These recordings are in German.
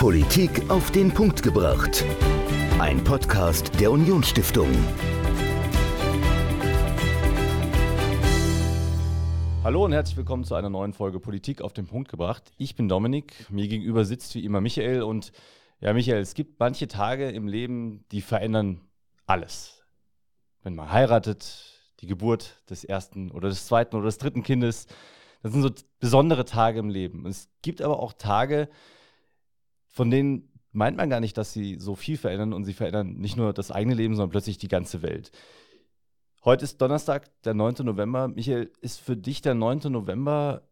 Politik auf den Punkt gebracht. Ein Podcast der Unionsstiftung. Hallo und herzlich willkommen zu einer neuen Folge Politik auf den Punkt gebracht. Ich bin Dominik, mir gegenüber sitzt wie immer Michael und ja, Michael, es gibt manche Tage im Leben, die verändern alles. Wenn man heiratet, die Geburt des ersten oder des zweiten oder des dritten Kindes, das sind so besondere Tage im Leben. Es gibt aber auch Tage, von denen meint man gar nicht, dass sie so viel verändern und sie verändern nicht nur das eigene Leben, sondern plötzlich die ganze Welt. Heute ist Donnerstag, der 9. November. Michael, ist für dich der 9. November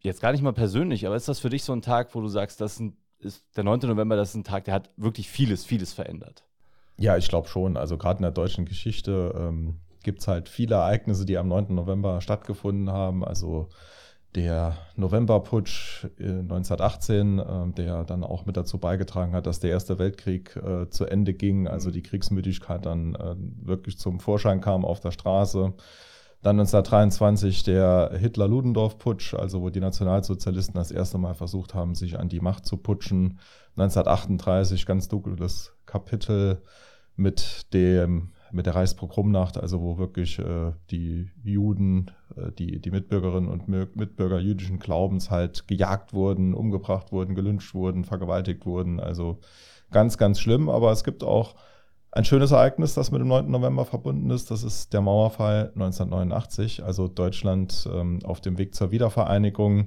jetzt gar nicht mal persönlich, aber ist das für dich so ein Tag, wo du sagst, das ist der 9. November, das ist ein Tag, der hat wirklich vieles, vieles verändert? Ja, ich glaube schon. Also gerade in der deutschen Geschichte ähm, gibt es halt viele Ereignisse, die am 9. November stattgefunden haben. Also der Novemberputsch 1918, äh, der dann auch mit dazu beigetragen hat, dass der Erste Weltkrieg äh, zu Ende ging, also die Kriegsmüdigkeit dann äh, wirklich zum Vorschein kam auf der Straße. Dann 1923 der Hitler-Ludendorff-Putsch, also wo die Nationalsozialisten das erste Mal versucht haben, sich an die Macht zu putschen. 1938 ganz dunkles Kapitel mit dem mit der Reichspogromnacht, also wo wirklich äh, die Juden, äh, die, die Mitbürgerinnen und Mitbürger jüdischen Glaubens halt gejagt wurden, umgebracht wurden, gelünscht wurden, vergewaltigt wurden. Also ganz, ganz schlimm. Aber es gibt auch ein schönes Ereignis, das mit dem 9. November verbunden ist. Das ist der Mauerfall 1989, also Deutschland ähm, auf dem Weg zur Wiedervereinigung.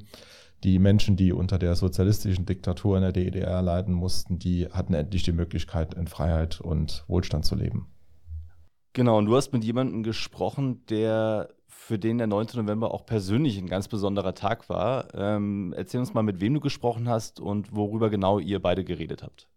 Die Menschen, die unter der sozialistischen Diktatur in der DDR leiden mussten, die hatten endlich die Möglichkeit, in Freiheit und Wohlstand zu leben. Genau, und du hast mit jemandem gesprochen, der für den der 9. November auch persönlich ein ganz besonderer Tag war. Ähm, erzähl uns mal, mit wem du gesprochen hast und worüber genau ihr beide geredet habt.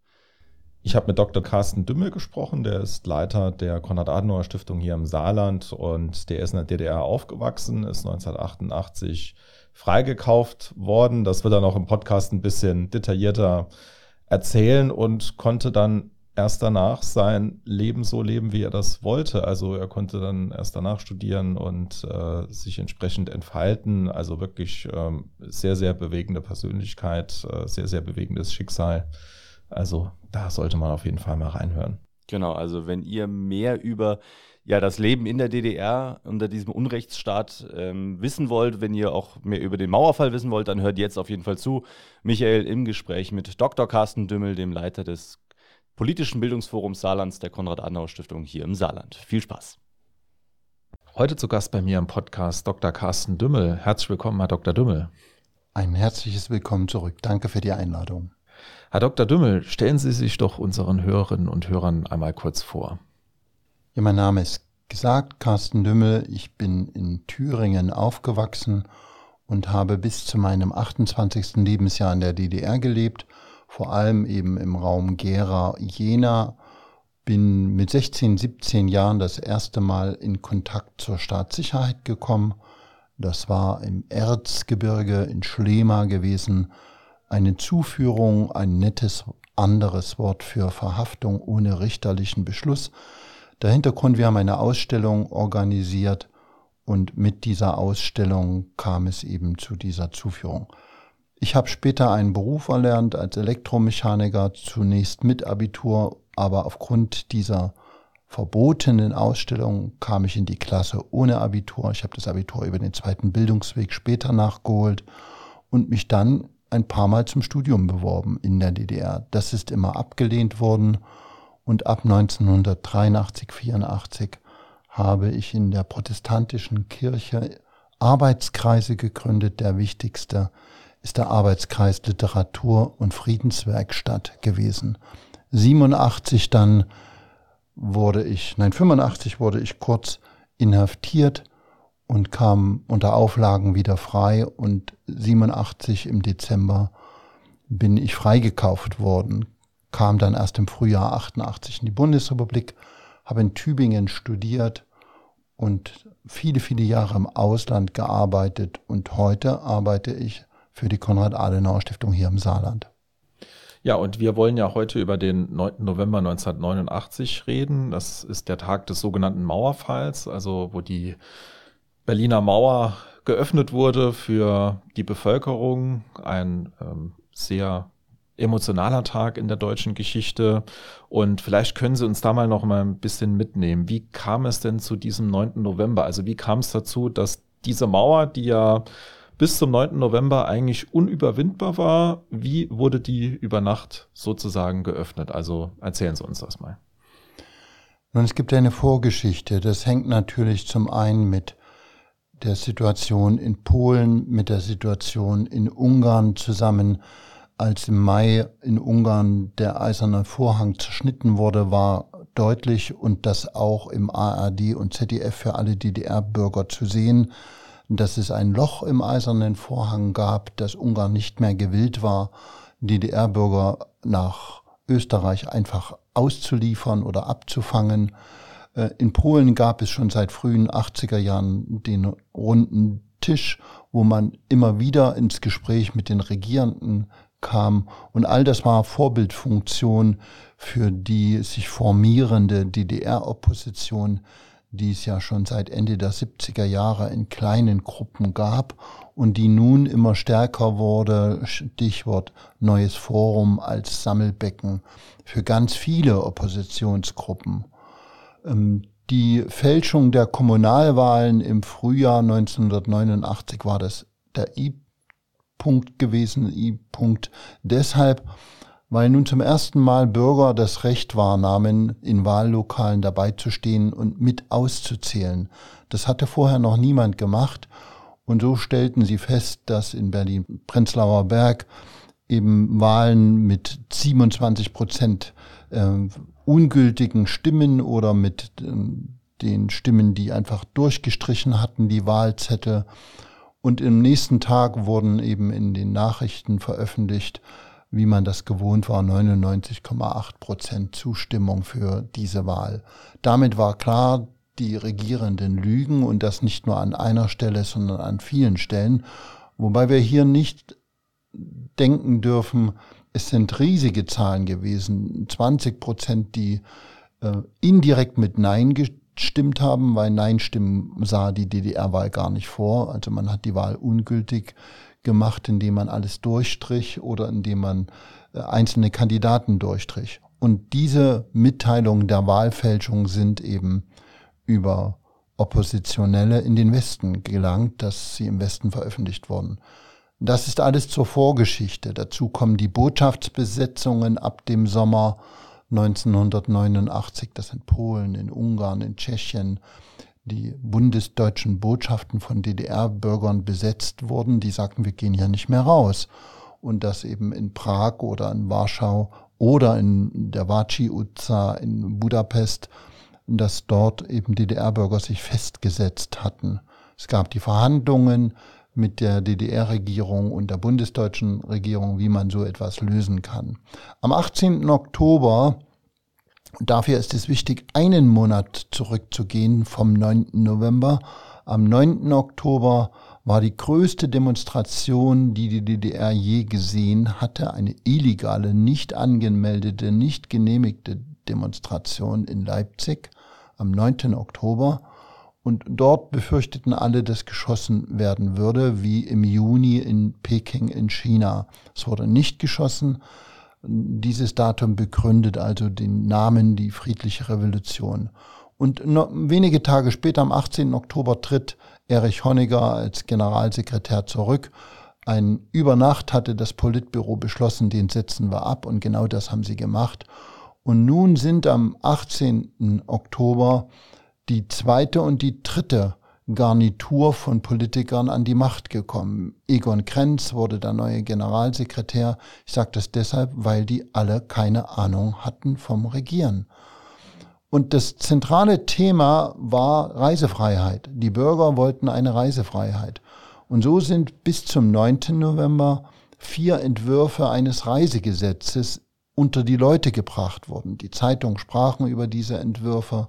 Ich habe mit Dr. Carsten Dümmel gesprochen, der ist Leiter der Konrad-Adenauer-Stiftung hier im Saarland und der ist in der DDR aufgewachsen, ist 1988 freigekauft worden. Das wird er noch im Podcast ein bisschen detaillierter erzählen und konnte dann erst danach sein Leben so leben, wie er das wollte. Also er konnte dann erst danach studieren und äh, sich entsprechend entfalten. Also wirklich ähm, sehr, sehr bewegende Persönlichkeit, äh, sehr, sehr bewegendes Schicksal. Also da sollte man auf jeden Fall mal reinhören. Genau, also wenn ihr mehr über ja, das Leben in der DDR unter diesem Unrechtsstaat ähm, wissen wollt, wenn ihr auch mehr über den Mauerfall wissen wollt, dann hört jetzt auf jeden Fall zu. Michael im Gespräch mit Dr. Carsten Dümmel, dem Leiter des Politischen Bildungsforums Saarlands der Konrad-Adenauer-Stiftung hier im Saarland. Viel Spaß. Heute zu Gast bei mir im Podcast Dr. Carsten Dümmel. Herzlich willkommen, Herr Dr. Dümmel. Ein herzliches Willkommen zurück. Danke für die Einladung. Herr Dr. Dümmel, stellen Sie sich doch unseren Hörerinnen und Hörern einmal kurz vor. Ja, mein Name ist gesagt, Carsten Dümmel. Ich bin in Thüringen aufgewachsen und habe bis zu meinem 28. Lebensjahr in der DDR gelebt vor allem eben im Raum Gera-Jena. Bin mit 16, 17 Jahren das erste Mal in Kontakt zur Staatssicherheit gekommen. Das war im Erzgebirge in Schlema gewesen. Eine Zuführung, ein nettes anderes Wort für Verhaftung ohne richterlichen Beschluss. Der Hintergrund, wir haben eine Ausstellung organisiert und mit dieser Ausstellung kam es eben zu dieser Zuführung. Ich habe später einen Beruf erlernt als Elektromechaniker, zunächst mit Abitur, aber aufgrund dieser verbotenen Ausstellung kam ich in die Klasse ohne Abitur. Ich habe das Abitur über den zweiten Bildungsweg später nachgeholt und mich dann ein paar Mal zum Studium beworben in der DDR. Das ist immer abgelehnt worden und ab 1983, 84 habe ich in der protestantischen Kirche Arbeitskreise gegründet. Der wichtigste ist der Arbeitskreis Literatur und Friedenswerkstatt gewesen. 87 dann wurde ich, nein, 85 wurde ich kurz inhaftiert und kam unter Auflagen wieder frei und 87 im Dezember bin ich freigekauft worden, kam dann erst im Frühjahr 88 in die Bundesrepublik, habe in Tübingen studiert und viele, viele Jahre im Ausland gearbeitet und heute arbeite ich für die Konrad-Adenauer-Stiftung hier im Saarland. Ja, und wir wollen ja heute über den 9. November 1989 reden. Das ist der Tag des sogenannten Mauerfalls, also wo die Berliner Mauer geöffnet wurde für die Bevölkerung. Ein ähm, sehr emotionaler Tag in der deutschen Geschichte. Und vielleicht können Sie uns da mal noch mal ein bisschen mitnehmen. Wie kam es denn zu diesem 9. November? Also wie kam es dazu, dass diese Mauer, die ja bis zum 9. November eigentlich unüberwindbar war, wie wurde die über Nacht sozusagen geöffnet? Also erzählen Sie uns das mal. Nun, es gibt eine Vorgeschichte. Das hängt natürlich zum einen mit der Situation in Polen, mit der Situation in Ungarn zusammen als im Mai in Ungarn der eiserne Vorhang zerschnitten wurde, war deutlich und das auch im ARD und ZDF für alle DDR-Bürger zu sehen, dass es ein Loch im eisernen Vorhang gab, dass Ungarn nicht mehr gewillt war, DDR-Bürger nach Österreich einfach auszuliefern oder abzufangen. Äh, in Polen gab es schon seit frühen 80er Jahren den runden Tisch, wo man immer wieder ins Gespräch mit den Regierenden kam. Und all das war Vorbildfunktion für die sich formierende DDR-Opposition, die es ja schon seit Ende der 70er Jahre in kleinen Gruppen gab und die nun immer stärker wurde, Stichwort neues Forum als Sammelbecken für ganz viele Oppositionsgruppen. Ähm, die Fälschung der Kommunalwahlen im Frühjahr 1989 war das der I Punkt gewesen, I-Punkt. Deshalb, weil nun zum ersten Mal Bürger das Recht wahrnahmen, in Wahllokalen dabei zu stehen und mit auszuzählen. Das hatte vorher noch niemand gemacht. Und so stellten sie fest, dass in Berlin-Prenzlauer Berg eben Wahlen mit 27 Prozent äh, ungültigen Stimmen oder mit äh, den Stimmen, die einfach durchgestrichen hatten, die Wahlzettel, und im nächsten Tag wurden eben in den Nachrichten veröffentlicht, wie man das gewohnt war, 99,8 Prozent Zustimmung für diese Wahl. Damit war klar, die Regierenden lügen und das nicht nur an einer Stelle, sondern an vielen Stellen. Wobei wir hier nicht denken dürfen, es sind riesige Zahlen gewesen. 20 Prozent, die äh, indirekt mit Nein gestimmt haben, weil Nein-Stimmen sah die DDR-Wahl gar nicht vor. Also man hat die Wahl ungültig gemacht, indem man alles durchstrich oder indem man äh, einzelne Kandidaten durchstrich. Und diese Mitteilungen der Wahlfälschung sind eben über Oppositionelle in den Westen gelangt, dass sie im Westen veröffentlicht wurden. Das ist alles zur Vorgeschichte. Dazu kommen die Botschaftsbesetzungen ab dem Sommer 1989, dass in Polen, in Ungarn, in Tschechien die bundesdeutschen Botschaften von DDR-Bürgern besetzt wurden, die sagten, wir gehen hier nicht mehr raus. Und dass eben in Prag oder in Warschau oder in der Vaci Uza in Budapest, dass dort eben DDR-Bürger sich festgesetzt hatten. Es gab die Verhandlungen mit der DDR-Regierung und der bundesdeutschen Regierung, wie man so etwas lösen kann. Am 18. Oktober, dafür ist es wichtig, einen Monat zurückzugehen vom 9. November. Am 9. Oktober war die größte Demonstration, die die DDR je gesehen hatte, eine illegale, nicht angemeldete, nicht genehmigte Demonstration in Leipzig am 9. Oktober. Und dort befürchteten alle, dass geschossen werden würde, wie im Juni in Peking in China. Es wurde nicht geschossen. Dieses Datum begründet also den Namen die friedliche Revolution. Und wenige Tage später, am 18. Oktober, tritt Erich Honecker als Generalsekretär zurück. Ein über Nacht hatte das Politbüro beschlossen, den setzen wir ab und genau das haben sie gemacht. Und nun sind am 18. Oktober die zweite und die dritte Garnitur von Politikern an die Macht gekommen. Egon Krenz wurde der neue Generalsekretär. Ich sage das deshalb, weil die alle keine Ahnung hatten vom Regieren. Und das zentrale Thema war Reisefreiheit. Die Bürger wollten eine Reisefreiheit. Und so sind bis zum 9. November vier Entwürfe eines Reisegesetzes unter die Leute gebracht worden. Die Zeitungen sprachen über diese Entwürfe.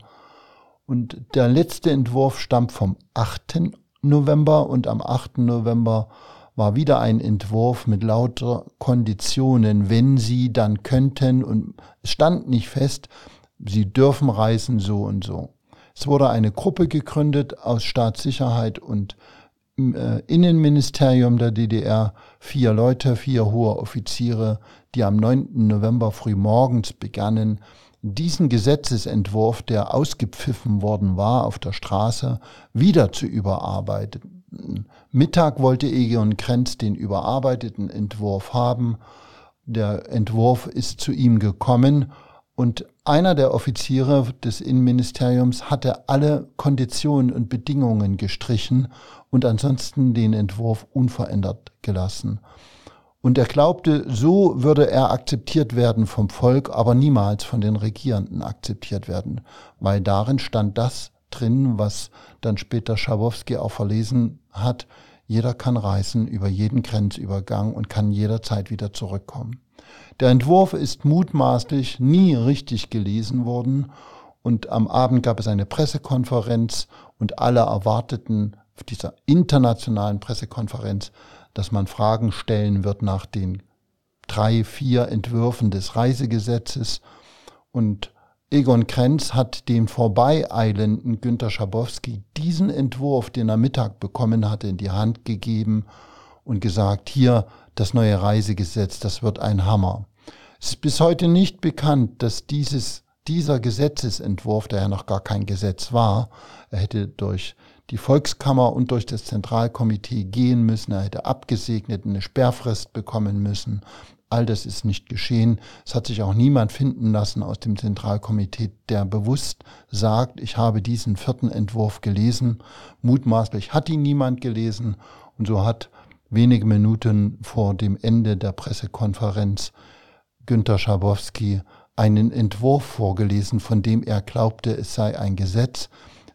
Und der letzte Entwurf stammt vom 8. November und am 8. November war wieder ein Entwurf mit lauter Konditionen, wenn Sie dann könnten und es stand nicht fest, Sie dürfen reisen so und so. Es wurde eine Gruppe gegründet aus Staatssicherheit und Innenministerium der DDR vier Leute, vier hohe Offiziere, die am 9. November frühmorgens begannen, diesen Gesetzesentwurf, der ausgepfiffen worden war auf der Straße, wieder zu überarbeiten. Mittag wollte Egeon Krenz den überarbeiteten Entwurf haben. Der Entwurf ist zu ihm gekommen und einer der Offiziere des Innenministeriums hatte alle Konditionen und Bedingungen gestrichen und ansonsten den Entwurf unverändert gelassen. Und er glaubte, so würde er akzeptiert werden vom Volk, aber niemals von den Regierenden akzeptiert werden, weil darin stand das drin, was dann später Schabowski auch verlesen hat, jeder kann reisen über jeden Grenzübergang und kann jederzeit wieder zurückkommen. Der Entwurf ist mutmaßlich nie richtig gelesen worden und am Abend gab es eine Pressekonferenz und alle erwarteten auf dieser internationalen Pressekonferenz, dass man Fragen stellen wird nach den drei, vier Entwürfen des Reisegesetzes und Egon Krenz hat dem vorbeieilenden Günter Schabowski diesen Entwurf, den er Mittag bekommen hatte, in die Hand gegeben und gesagt, hier das neue Reisegesetz, das wird ein Hammer. Es ist bis heute nicht bekannt, dass dieses, dieser Gesetzesentwurf, der ja noch gar kein Gesetz war, er hätte durch die Volkskammer und durch das Zentralkomitee gehen müssen, er hätte abgesegnet eine Sperrfrist bekommen müssen. All das ist nicht geschehen. Es hat sich auch niemand finden lassen aus dem Zentralkomitee, der bewusst sagt, ich habe diesen vierten Entwurf gelesen. Mutmaßlich hat ihn niemand gelesen. Und so hat wenige Minuten vor dem Ende der Pressekonferenz Günter Schabowski einen Entwurf vorgelesen, von dem er glaubte, es sei ein Gesetz.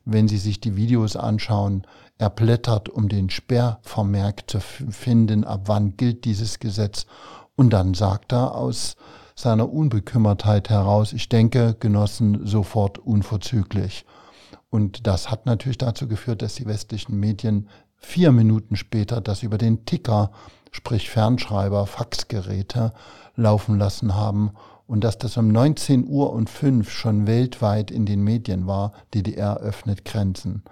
Wenn Sie sich die Videos anschauen, er blättert, um den Sperrvermerk zu finden, ab wann gilt dieses Gesetz. Und dann sagt er aus seiner Unbekümmertheit heraus, ich denke, Genossen, sofort unverzüglich. Und das hat natürlich dazu geführt, dass die westlichen Medien vier Minuten später das über den Ticker, sprich Fernschreiber, Faxgeräte, laufen lassen haben und dass das um 19 Uhr und 5 schon weltweit in den Medien war, DDR öffnet Grenzen.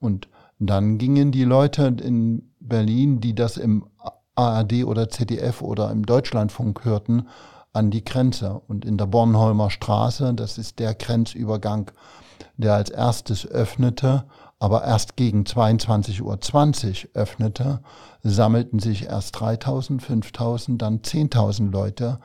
Und dann gingen die Leute in Berlin, die das im ARD oder ZDF oder im Deutschlandfunk hörten, an die Grenze. Und in der Bornholmer Straße, das ist der Grenzübergang, der als erstes öffnete, aber erst gegen 22.20 Uhr öffnete, sammelten sich erst 3000, 5000, dann 10.000 Leute,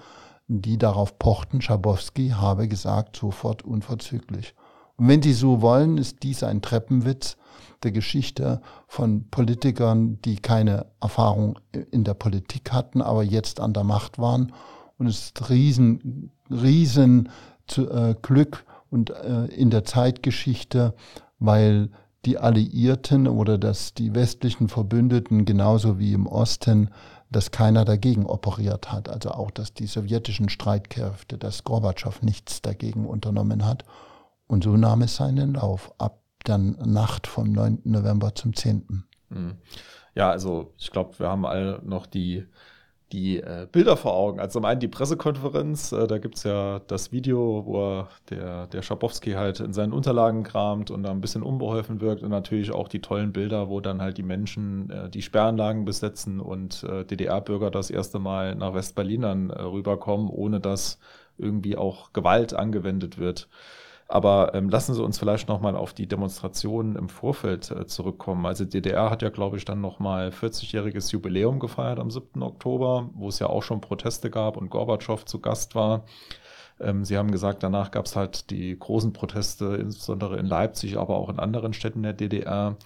die darauf pochten, Schabowski habe gesagt, sofort unverzüglich. Und wenn Sie so wollen, ist dies ein Treppenwitz der Geschichte von Politikern, die keine Erfahrung in der Politik hatten, aber jetzt an der Macht waren. Und es ist riesen, riesen äh, Glück und äh, in der Zeitgeschichte, weil die Alliierten oder dass die westlichen Verbündeten genauso wie im Osten, dass keiner dagegen operiert hat. Also auch, dass die sowjetischen Streitkräfte, dass Gorbatschow nichts dagegen unternommen hat. Und so nahm es seinen Lauf ab der Nacht vom 9. November zum 10. Hm. Ja, also ich glaube, wir haben alle noch die die äh, Bilder vor Augen. Also zum einen die Pressekonferenz, äh, da gibt's ja das Video, wo der, der Schabowski halt in seinen Unterlagen kramt und da ein bisschen unbeholfen wirkt und natürlich auch die tollen Bilder, wo dann halt die Menschen äh, die Sperranlagen besetzen und äh, DDR-Bürger das erste Mal nach West-Berlin dann äh, rüberkommen, ohne dass irgendwie auch Gewalt angewendet wird. Aber ähm, lassen Sie uns vielleicht nochmal auf die Demonstrationen im Vorfeld äh, zurückkommen. Also DDR hat ja, glaube ich, dann nochmal 40-jähriges Jubiläum gefeiert am 7. Oktober, wo es ja auch schon Proteste gab und Gorbatschow zu Gast war. Ähm, Sie haben gesagt, danach gab es halt die großen Proteste, insbesondere in Leipzig, aber auch in anderen Städten der DDR.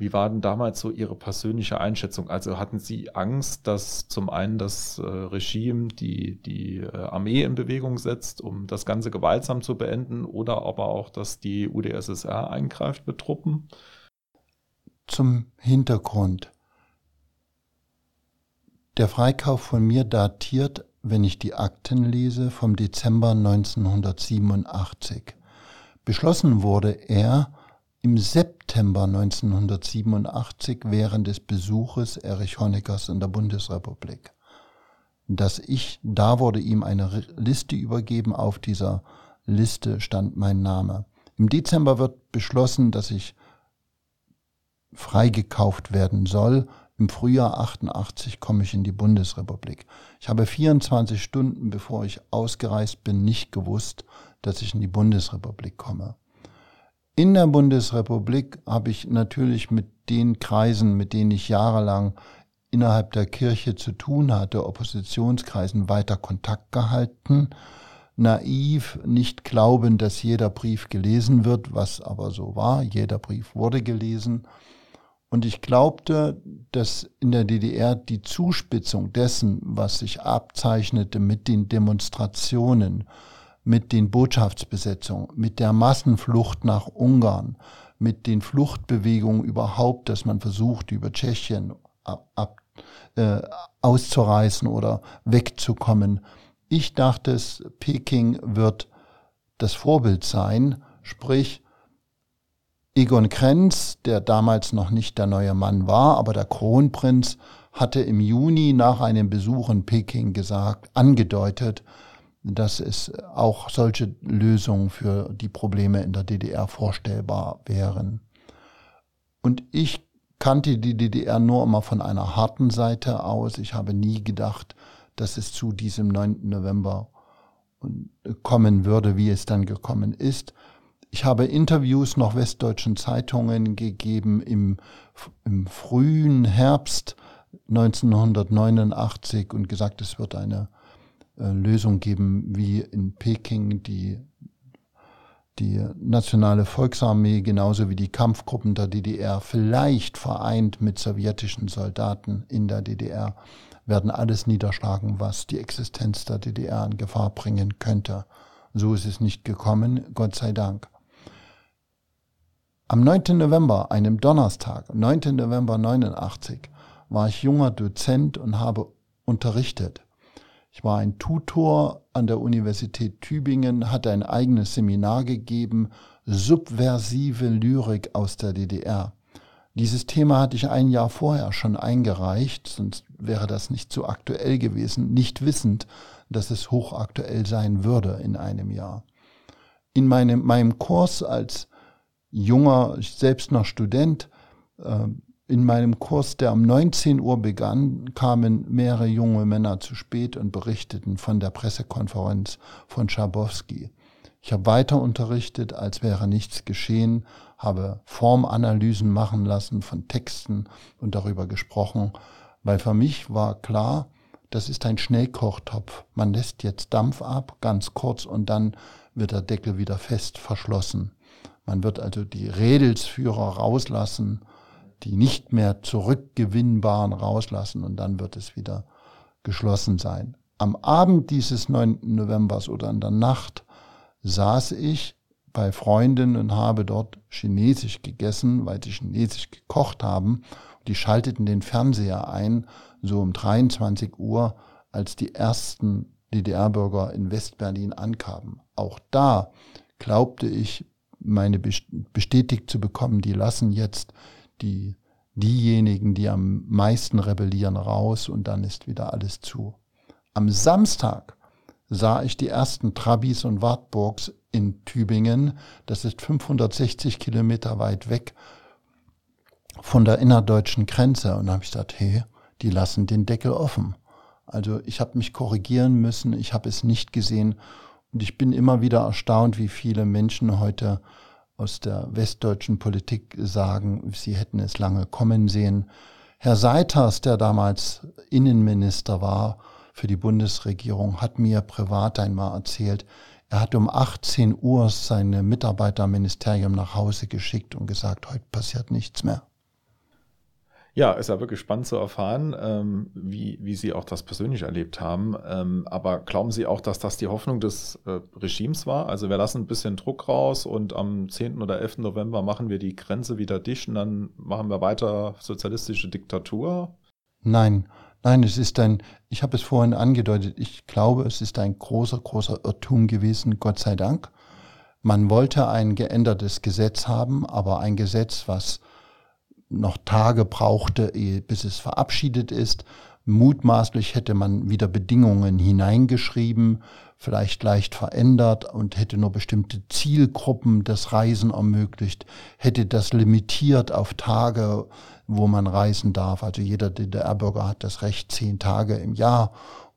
Wie war denn damals so Ihre persönliche Einschätzung? Also hatten Sie Angst, dass zum einen das äh, Regime die, die äh, Armee in Bewegung setzt, um das Ganze gewaltsam zu beenden, oder aber auch, dass die UdSSR eingreift mit Truppen? Zum Hintergrund. Der Freikauf von mir datiert, wenn ich die Akten lese, vom Dezember 1987. Beschlossen wurde er im September 1987 während des Besuches Erich Honeckers in der Bundesrepublik. Dass ich, da wurde ihm eine Liste übergeben, auf dieser Liste stand mein Name. Im Dezember wird beschlossen, dass ich freigekauft werden soll. Im Frühjahr 88 komme ich in die Bundesrepublik. Ich habe 24 Stunden, bevor ich ausgereist bin, nicht gewusst, dass ich in die Bundesrepublik komme. In der Bundesrepublik habe ich natürlich mit den Kreisen, mit denen ich jahrelang innerhalb der Kirche zu tun hatte, Oppositionskreisen, weiter Kontakt gehalten. Naiv, nicht glauben, dass jeder Brief gelesen wird, was aber so war. Jeder Brief wurde gelesen. Und ich glaubte, dass in der DDR die Zuspitzung dessen, was sich abzeichnete mit den Demonstrationen, mit den Botschaftsbesetzungen, mit der Massenflucht nach Ungarn, mit den Fluchtbewegungen überhaupt, dass man versucht, über Tschechien ab, äh, auszureißen oder wegzukommen. Ich dachte, Peking wird das Vorbild sein, sprich Egon Krenz, der damals noch nicht der neue Mann war, aber der Kronprinz, hatte im Juni nach einem Besuch in Peking gesagt, angedeutet, dass es auch solche Lösungen für die Probleme in der DDR vorstellbar wären. Und ich kannte die DDR nur immer von einer harten Seite aus. Ich habe nie gedacht, dass es zu diesem 9. November kommen würde, wie es dann gekommen ist. Ich habe Interviews noch westdeutschen Zeitungen gegeben im, im frühen Herbst 1989 und gesagt, es wird eine äh, Lösung geben, wie in Peking die, die nationale Volksarmee genauso wie die Kampfgruppen der DDR, vielleicht vereint mit sowjetischen Soldaten in der DDR, werden alles niederschlagen, was die Existenz der DDR in Gefahr bringen könnte. So ist es nicht gekommen, Gott sei Dank. Am 9. November, einem Donnerstag, 9. November 89, war ich junger Dozent und habe unterrichtet. Ich war ein Tutor an der Universität Tübingen, hatte ein eigenes Seminar gegeben, subversive Lyrik aus der DDR. Dieses Thema hatte ich ein Jahr vorher schon eingereicht, sonst wäre das nicht so aktuell gewesen, nicht wissend, dass es hochaktuell sein würde in einem Jahr. In meinem, meinem Kurs als junger, selbst noch Student, äh, in meinem Kurs, der um 19 Uhr begann, kamen mehrere junge Männer zu spät und berichteten von der Pressekonferenz von Schabowski. Ich habe weiter unterrichtet, als wäre nichts geschehen, habe Formanalysen machen lassen von Texten und darüber gesprochen, weil für mich war klar, das ist ein Schnellkochtopf. Man lässt jetzt Dampf ab, ganz kurz, und dann wird der Deckel wieder fest verschlossen. Man wird also die Redelsführer rauslassen die nicht mehr zurückgewinnbaren rauslassen und dann wird es wieder geschlossen sein. Am Abend dieses 9. Novembers oder in der Nacht saß ich bei Freunden und habe dort Chinesisch gegessen, weil sie Chinesisch gekocht haben. Die schalteten den Fernseher ein, so um 23 Uhr, als die ersten DDR-Bürger in Westberlin ankamen. Auch da glaubte ich, meine bestätigt zu bekommen, die lassen jetzt die, diejenigen, die am meisten rebellieren, raus und dann ist wieder alles zu. Am Samstag sah ich die ersten Trabis und Wartburgs in Tübingen. Das ist 560 Kilometer weit weg von der innerdeutschen Grenze. Und da habe ich gesagt, hey, die lassen den Deckel offen. Also ich habe mich korrigieren müssen, ich habe es nicht gesehen. Und ich bin immer wieder erstaunt, wie viele Menschen heute aus der westdeutschen Politik sagen, sie hätten es lange kommen sehen. Herr Seiters, der damals Innenminister war für die Bundesregierung, hat mir privat einmal erzählt, er hat um 18 Uhr seine Mitarbeiterministerium nach Hause geschickt und gesagt, heute passiert nichts mehr. Ja, ist ja wirklich spannend zu erfahren, ähm, wie, wie Sie auch das persönlich erlebt haben. Ähm, aber glauben Sie auch, dass das die Hoffnung des äh, Regimes war? Also wir lassen ein bisschen Druck raus und am 10. oder 11. November machen wir die Grenze wieder dicht und dann machen wir weiter sozialistische Diktatur? Nein, nein, es ist ein, ich habe es vorhin angedeutet, ich glaube, es ist ein großer, großer Irrtum gewesen, Gott sei Dank. Man wollte ein geändertes Gesetz haben, aber ein Gesetz, was noch Tage brauchte, bis es verabschiedet ist. Mutmaßlich hätte man wieder Bedingungen hineingeschrieben, vielleicht leicht verändert und hätte nur bestimmte Zielgruppen das Reisen ermöglicht, hätte das limitiert auf Tage, wo man reisen darf. Also jeder DDR-Bürger hat das Recht, zehn Tage im Jahr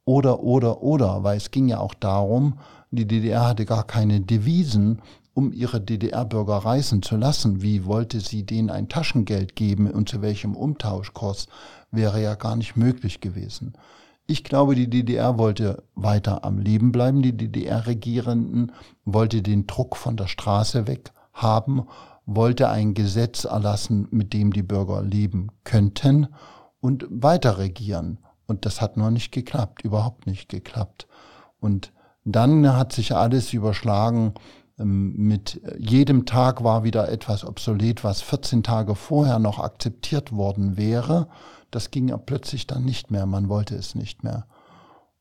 oder, oder, oder, weil es ging ja auch darum, die DDR hatte gar keine Devisen, um ihre DDR-Bürger reisen zu lassen. Wie wollte sie denen ein Taschengeld geben und zu welchem Umtauschkurs wäre ja gar nicht möglich gewesen. Ich glaube, die DDR wollte weiter am Leben bleiben. Die DDR-Regierenden wollte den Druck von der Straße weg haben, wollte ein Gesetz erlassen, mit dem die Bürger leben könnten und weiter regieren. Und das hat nur nicht geklappt, überhaupt nicht geklappt. Und dann hat sich alles überschlagen mit jedem Tag war wieder etwas obsolet, was 14 Tage vorher noch akzeptiert worden wäre. Das ging ja plötzlich dann nicht mehr, man wollte es nicht mehr.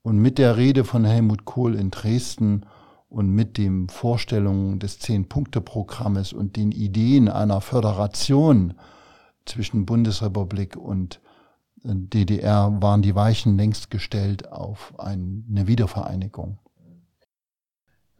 Und mit der Rede von Helmut Kohl in Dresden und mit den Vorstellungen des Zehn-Punkte-Programmes und den Ideen einer Föderation zwischen Bundesrepublik und äh, DDR waren die Weichen längst gestellt auf eine Wiedervereinigung.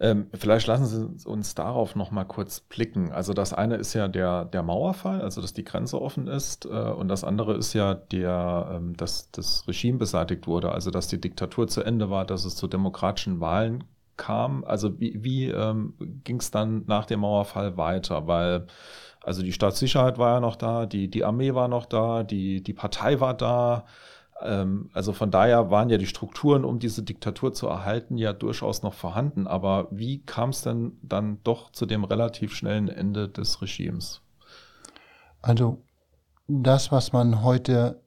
Ähm, vielleicht lassen Sie uns darauf noch mal kurz blicken. Also das eine ist ja der, der Mauerfall, also dass die Grenze offen ist, äh, und das andere ist ja der, ähm, dass das Regime beseitigt wurde, also dass die Diktatur zu Ende war, dass es zu demokratischen Wahlen kam. Also wie, wie ähm, ging es dann nach dem Mauerfall weiter? Weil also die Staatssicherheit war ja noch da, die, die Armee war noch da, die, die Partei war da. Ähm, also von daher waren ja die Strukturen, um diese Diktatur zu erhalten, ja durchaus noch vorhanden. Aber wie kam es denn dann doch zu dem relativ schnellen Ende des Regimes? Also das, was man heute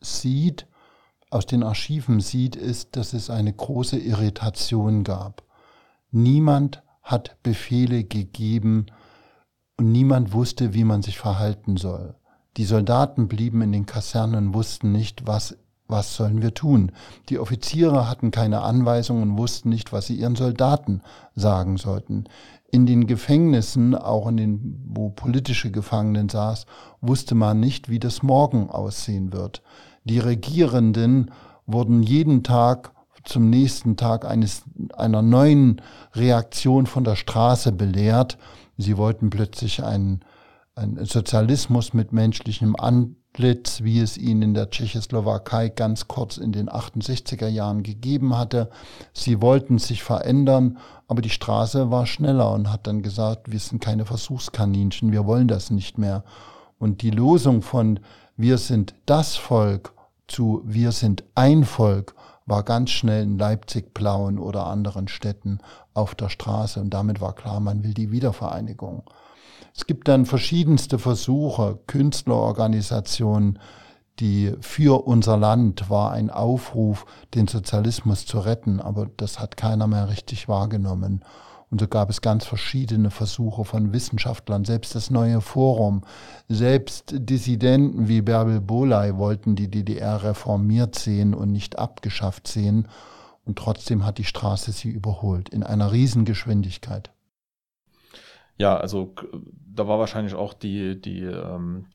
sieht, aus den Archiven sieht, ist, dass es eine große Irritation gab. Niemand hat Befehle gegeben und niemand wusste, wie man sich verhalten soll. Die Soldaten blieben in den Kasernen und wussten nicht, was, was sollen wir tun. Die Offiziere hatten keine Anweisungen und wussten nicht, was sie ihren Soldaten sagen sollten. In den Gefängnissen, auch in den, wo politische Gefangenen saß, wusste man nicht, wie das morgen aussehen wird. Die Regierenden wurden jeden Tag zum nächsten Tag eines, einer neuen Reaktion von der Straße belehrt. Sie wollten plötzlich einen ein Sozialismus mit menschlichem Antlitz, wie es ihn in der Tschechoslowakei ganz kurz in den 68er Jahren gegeben hatte. Sie wollten sich verändern, aber die Straße war schneller und hat dann gesagt, wir sind keine Versuchskaninchen, wir wollen das nicht mehr. Und die Losung von wir sind das Volk zu wir sind ein Volk war ganz schnell in Leipzig, Plauen oder anderen Städten auf der Straße und damit war klar, man will die Wiedervereinigung. Es gibt dann verschiedenste Versuche, Künstlerorganisationen, die für unser Land war ein Aufruf, den Sozialismus zu retten, aber das hat keiner mehr richtig wahrgenommen. Und so gab es ganz verschiedene Versuche von Wissenschaftlern, selbst das neue Forum, selbst Dissidenten wie Bärbel Boley wollten die DDR reformiert sehen und nicht abgeschafft sehen. Und trotzdem hat die Straße sie überholt in einer Riesengeschwindigkeit. Ja, also da war wahrscheinlich auch die, die, ähm,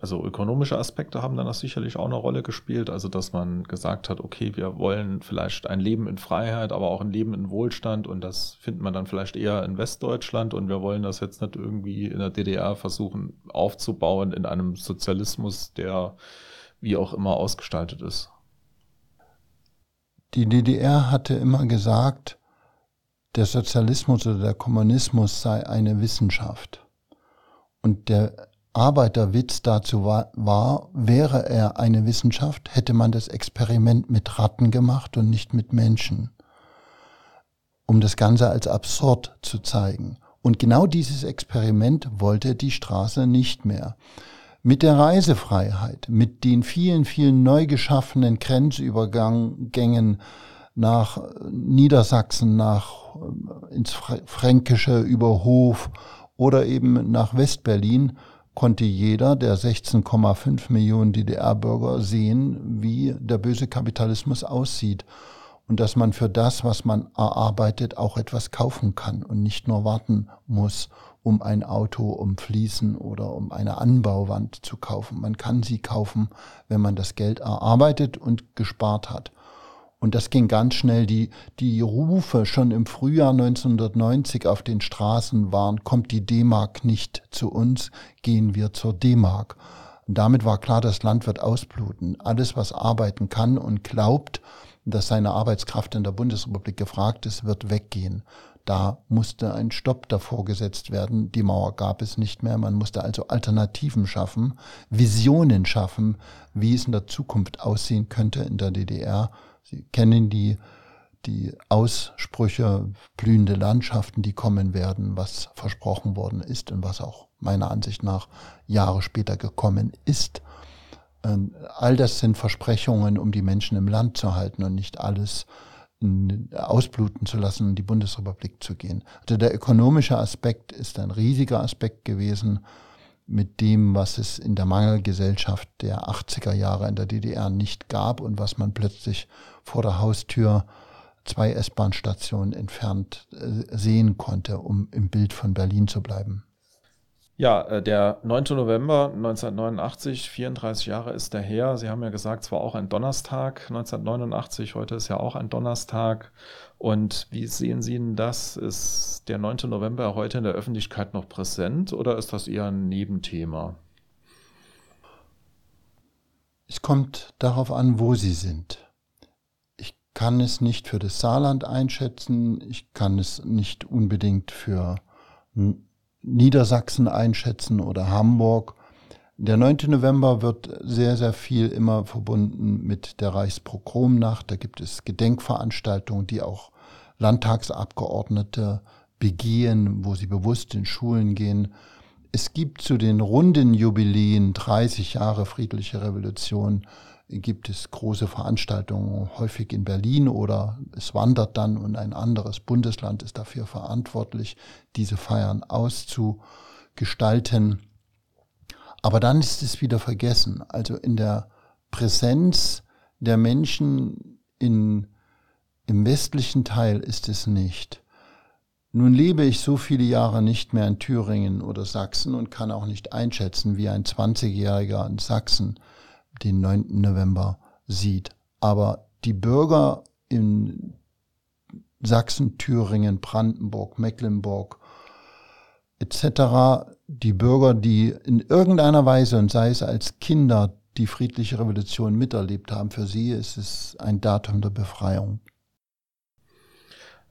also ökonomische Aspekte haben dann das sicherlich auch eine Rolle gespielt. Also, dass man gesagt hat, okay, wir wollen vielleicht ein Leben in Freiheit, aber auch ein Leben in Wohlstand und das findet man dann vielleicht eher in Westdeutschland und wir wollen das jetzt nicht irgendwie in der DDR versuchen aufzubauen in einem Sozialismus, der wie auch immer ausgestaltet ist. Die DDR hatte immer gesagt, der Sozialismus oder der Kommunismus sei eine Wissenschaft. Und der Arbeiterwitz dazu war, war, wäre er eine Wissenschaft, hätte man das Experiment mit Ratten gemacht und nicht mit Menschen, um das Ganze als absurd zu zeigen. Und genau dieses Experiment wollte die Straße nicht mehr. Mit der Reisefreiheit, mit den vielen, vielen neu geschaffenen Grenzübergängen nach Niedersachsen, nach äh, ins Fränkische über Hof oder eben nach Westberlin konnte jeder der 16,5 Millionen DDR-Bürger sehen, wie der böse Kapitalismus aussieht. und dass man für das, was man erarbeitet, auch etwas kaufen kann und nicht nur warten muss, um ein Auto, um Fliesen oder um eine Anbauwand zu kaufen. Man kann sie kaufen, wenn man das Geld erarbeitet und gespart hat. Und das ging ganz schnell. Die, die Rufe schon im Frühjahr 1990 auf den Straßen waren, kommt die D-Mark nicht zu uns, gehen wir zur D-Mark. Und damit war klar, das Land wird ausbluten. Alles, was arbeiten kann und glaubt, dass seine Arbeitskraft in der Bundesrepublik gefragt ist, wird weggehen. Da musste ein Stopp davor gesetzt werden. Die Mauer gab es nicht mehr. Man musste also Alternativen schaffen, Visionen schaffen, wie es in der Zukunft aussehen könnte in der DDR Sie kennen die, die Aussprüche, blühende Landschaften, die kommen werden, was versprochen worden ist und was auch meiner Ansicht nach Jahre später gekommen ist. Ähm, all das sind Versprechungen, um die Menschen im Land zu halten und nicht alles ausbluten zu lassen und die Bundesrepublik zu gehen. Also der ökonomische Aspekt ist ein riesiger Aspekt gewesen mit dem, was es in der Mangelgesellschaft der 80er Jahre in der DDR nicht gab und was man plötzlich vor der Haustür zwei S-Bahn-Stationen entfernt äh, sehen konnte, um im Bild von Berlin zu bleiben. Ja, äh, der 9. November 1989, 34 Jahre ist der her. Sie haben ja gesagt, es war auch ein Donnerstag 1989, heute ist ja auch ein Donnerstag. Und wie sehen Sie denn das? Ist der 9. November heute in der Öffentlichkeit noch präsent oder ist das eher ein Nebenthema? Es kommt darauf an, wo Sie sind. Ich kann es nicht für das Saarland einschätzen, ich kann es nicht unbedingt für Niedersachsen einschätzen oder Hamburg. Der 9. November wird sehr, sehr viel immer verbunden mit der Reichspogromnacht. Da gibt es Gedenkveranstaltungen, die auch Landtagsabgeordnete begehen, wo sie bewusst in Schulen gehen. Es gibt zu den runden Jubiläen 30 Jahre friedliche Revolution gibt es große Veranstaltungen, häufig in Berlin oder es wandert dann und ein anderes Bundesland ist dafür verantwortlich, diese Feiern auszugestalten. Aber dann ist es wieder vergessen. Also in der Präsenz der Menschen in im westlichen Teil ist es nicht. Nun lebe ich so viele Jahre nicht mehr in Thüringen oder Sachsen und kann auch nicht einschätzen, wie ein 20-Jähriger in Sachsen den 9. November sieht. Aber die Bürger in Sachsen, Thüringen, Brandenburg, Mecklenburg etc., die Bürger, die in irgendeiner Weise und sei es als Kinder die friedliche Revolution miterlebt haben, für sie ist es ein Datum der Befreiung.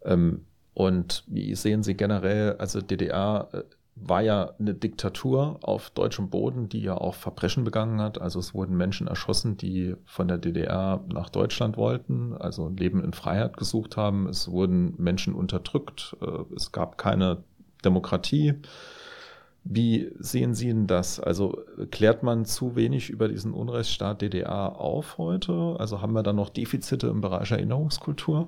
Ähm, und wie sehen Sie generell, also DDR war ja eine Diktatur auf deutschem Boden, die ja auch Verbrechen begangen hat. Also es wurden Menschen erschossen, die von der DDR nach Deutschland wollten, also Leben in Freiheit gesucht haben. Es wurden Menschen unterdrückt. Äh, es gab keine Demokratie. Wie sehen Sie denn das? Also klärt man zu wenig über diesen Unrechtsstaat DDR auf heute? Also haben wir da noch Defizite im Bereich Erinnerungskultur?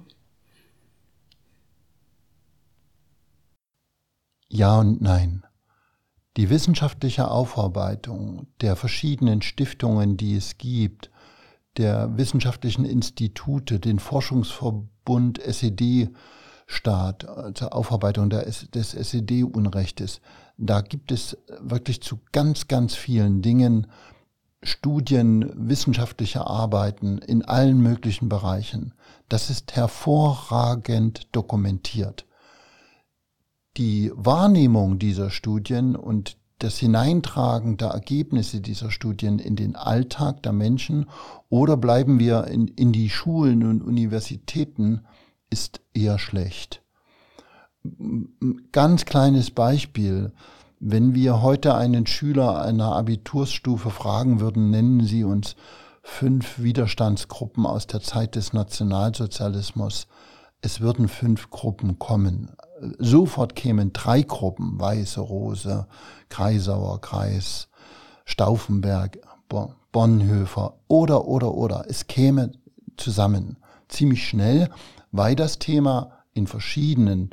Ja und nein. Die wissenschaftliche Aufarbeitung der verschiedenen Stiftungen, die es gibt, der wissenschaftlichen Institute, den Forschungsverbund SED-Staat äh, zur Aufarbeitung des SED-Unrechtes, da gibt es wirklich zu ganz, ganz vielen Dingen Studien, wissenschaftliche Arbeiten in allen möglichen Bereichen. Das ist hervorragend dokumentiert die Wahrnehmung dieser Studien und das Hineintragen der Ergebnisse dieser Studien in den Alltag der Menschen oder bleiben wir in, in die Schulen und Universitäten, ist eher schlecht. Ganz kleines Beispiel. Wenn wir heute einen Schüler einer Abitursstufe fragen würden, nennen Sie uns fünf Widerstandsgruppen aus der Zeit des Nationalsozialismus, es würden fünf Gruppen kommen sofort kämen drei Gruppen, Weiße Rose, Kreisauer Kreis, Stauffenberg, Bonhoeffer oder, oder, oder. Es käme zusammen ziemlich schnell, weil das Thema in verschiedenen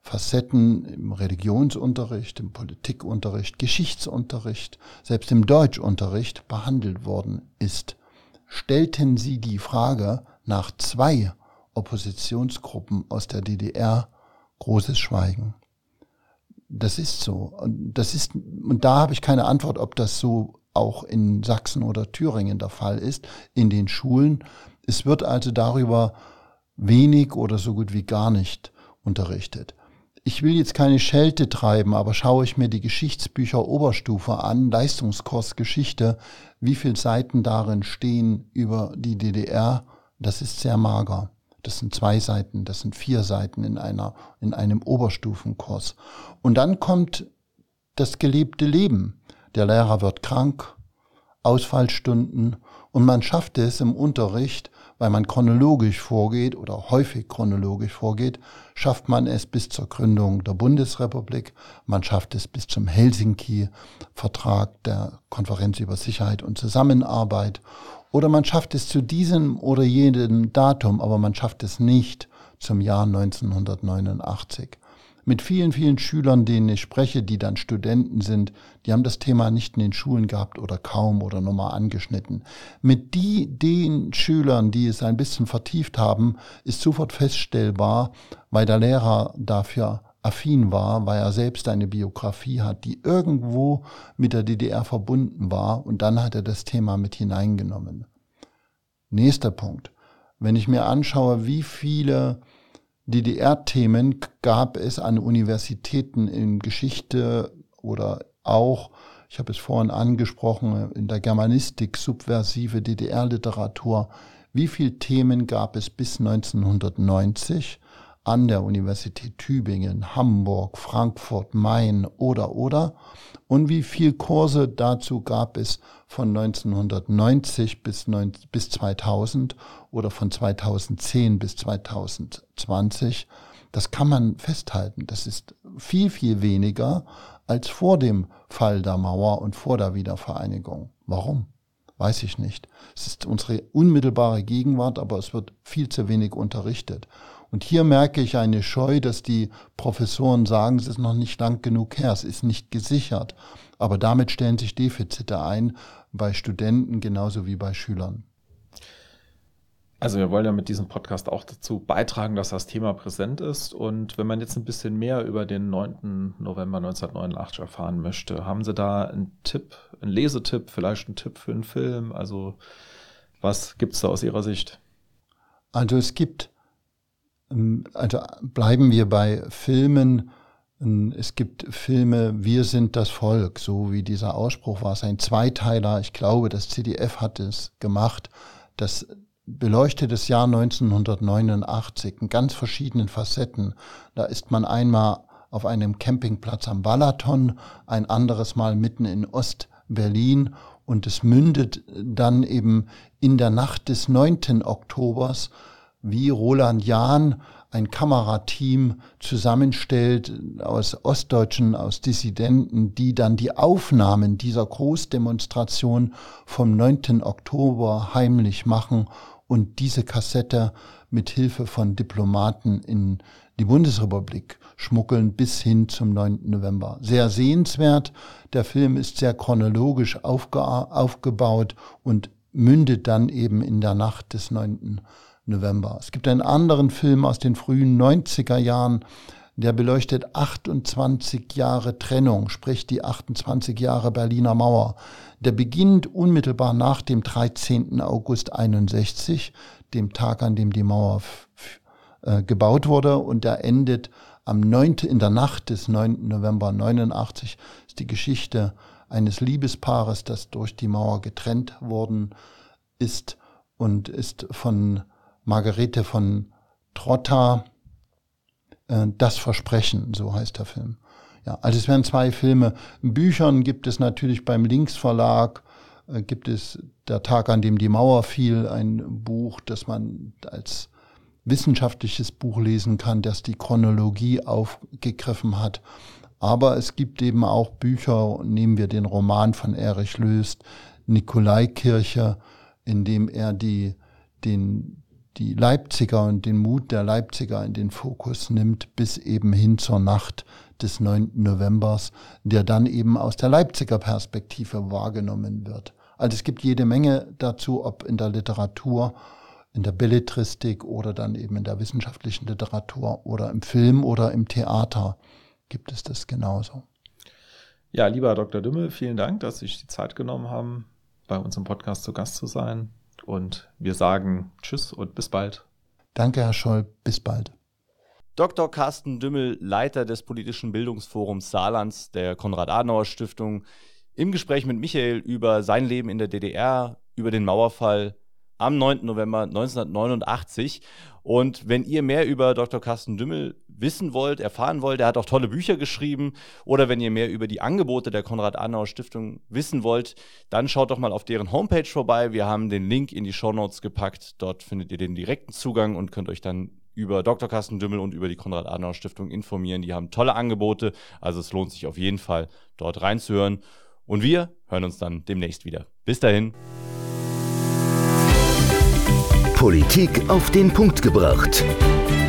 Facetten im Religionsunterricht, im Politikunterricht, Geschichtsunterricht, selbst im Deutschunterricht behandelt worden ist. Stellten Sie die Frage nach zwei Oppositionsgruppen aus der DDR großes Schweigen. Das ist so. Und das ist, und da habe ich keine Antwort, ob das so auch in Sachsen oder Thüringen der Fall ist, in den Schulen. Es wird also darüber wenig oder so gut wie gar nicht unterrichtet. Ich will jetzt keine Schelte treiben, aber schaue ich mir die Geschichtsbücher Oberstufe an, Leistungskurs Geschichte, wie viele Seiten darin stehen über die DDR, das ist sehr mager. Das sind zwei Seiten, das sind vier Seiten in einer, in einem Oberstufenkurs. Und dann kommt das gelebte Leben. Der Lehrer wird krank, Ausfallstunden und man schafft es im Unterricht, weil man chronologisch vorgeht oder häufig chronologisch vorgeht, schafft man es bis zur Gründung der Bundesrepublik, man schafft es bis zum Helsinki-Vertrag der Konferenz über Sicherheit und Zusammenarbeit oder man schafft es zu diesem oder jenem Datum, aber man schafft es nicht zum Jahr 1989 mit vielen, vielen Schülern, denen ich spreche, die dann Studenten sind, die haben das Thema nicht in den Schulen gehabt oder kaum oder nur mal angeschnitten. Mit die, den Schülern, die es ein bisschen vertieft haben, ist sofort feststellbar, weil der Lehrer dafür affin war, weil er selbst eine Biografie hat, die irgendwo mit der DDR verbunden war und dann hat er das Thema mit hineingenommen. Nächster Punkt. Wenn ich mir anschaue, wie viele DDR-Themen gab es an Universitäten in Geschichte oder auch, ich habe es vorhin angesprochen, in der Germanistik, subversive DDR-Literatur. Wie viele Themen gab es bis 1990 an der Universität Tübingen, Hamburg, Frankfurt, Main oder oder? Und wie viele Kurse dazu gab es von 1990 bis, 90, bis 2000 oder von 2010 bis 2020? Das kann man festhalten. Das ist viel, viel weniger als vor dem Fall der Mauer und vor der Wiedervereinigung. Warum? Weiß ich nicht. Es ist unsere unmittelbare Gegenwart, aber es wird viel zu wenig unterrichtet. Und hier merke ich eine Scheu, dass die Professoren sagen, es ist noch nicht lang genug her, es ist nicht gesichert. Aber damit stellen sich Defizite ein bei Studenten genauso wie bei Schülern. Also wir wollen ja mit diesem Podcast auch dazu beitragen, dass das Thema präsent ist. Und wenn man jetzt ein bisschen mehr über den 9. November 1989 erfahren möchte, haben Sie da einen Tipp, einen Lesetipp, vielleicht einen Tipp für einen Film? Also was gibt es da aus Ihrer Sicht? Also es gibt also bleiben wir bei Filmen. Ähm, es gibt Filme, wir sind das Volk, so wie dieser Ausspruch war. Es ein Zweiteiler. Ich glaube, das CDF hat es gemacht. Das beleuchtet das Jahr 1989 in ganz verschiedenen Facetten. Da ist man einmal auf einem Campingplatz am Balaton, ein anderes Mal mitten in Ost-Berlin und es mündet dann eben in der Nacht des 9. Oktobers wie Roland Jahn ein Kamerateam zusammenstellt aus Ostdeutschen, aus Dissidenten, die dann die Aufnahmen dieser Großdemonstration vom 9. Oktober heimlich machen und diese Kassette mit Hilfe von Diplomaten in die Bundesrepublik schmuggeln bis hin zum 9. November. Sehr sehenswert. Der Film ist sehr chronologisch aufge aufgebaut und mündet dann eben in der Nacht des 9. November. November. Es gibt einen anderen Film aus den frühen 90er Jahren, der beleuchtet 28 Jahre Trennung, sprich die 28 Jahre Berliner Mauer. Der beginnt unmittelbar nach dem 13. August 61, dem Tag, an dem die Mauer äh, gebaut wurde, und der endet am 9. in der Nacht des 9. November 89. Das ist die Geschichte eines Liebespaares, das durch die Mauer getrennt worden ist und ist von Margarete von Trotta, äh, Das Versprechen, so heißt der Film. Ja, also es werden zwei Filme. Büchern gibt es natürlich beim Links Verlag, äh, gibt es Der Tag, an dem die Mauer fiel, ein Buch, das man als wissenschaftliches Buch lesen kann, das die Chronologie aufgegriffen hat. Aber es gibt eben auch Bücher, nehmen wir den Roman von Erich Löst, Nikolaikirche, in dem er die, den, die Leipziger und den Mut der Leipziger in den Fokus nimmt, bis eben hin zur Nacht des 9. Novembers, der dann eben aus der Leipziger Perspektive wahrgenommen wird. Also es gibt jede Menge dazu, ob in der Literatur, in der Belletristik oder dann eben in der wissenschaftlichen Literatur oder im Film oder im Theater gibt es das genauso. Ja, lieber Dr. Dümmel, vielen Dank, dass Sie sich die Zeit genommen haben, bei uns im Podcast zu Gast zu sein. Und wir sagen Tschüss und bis bald. Danke, Herr Scholl. Bis bald. Dr. Carsten Dümmel, Leiter des Politischen Bildungsforums Saarlands der Konrad-Adenauer-Stiftung, im Gespräch mit Michael über sein Leben in der DDR, über den Mauerfall am 9. November 1989. Und wenn ihr mehr über Dr. Carsten Dümmel wissen wollt, erfahren wollt, er hat auch tolle Bücher geschrieben, oder wenn ihr mehr über die Angebote der Konrad-Adenauer-Stiftung wissen wollt, dann schaut doch mal auf deren Homepage vorbei. Wir haben den Link in die Shownotes gepackt. Dort findet ihr den direkten Zugang und könnt euch dann über Dr. Carsten Dümmel und über die Konrad-Adenauer-Stiftung informieren. Die haben tolle Angebote, also es lohnt sich auf jeden Fall, dort reinzuhören. Und wir hören uns dann demnächst wieder. Bis dahin. Politik auf den Punkt gebracht.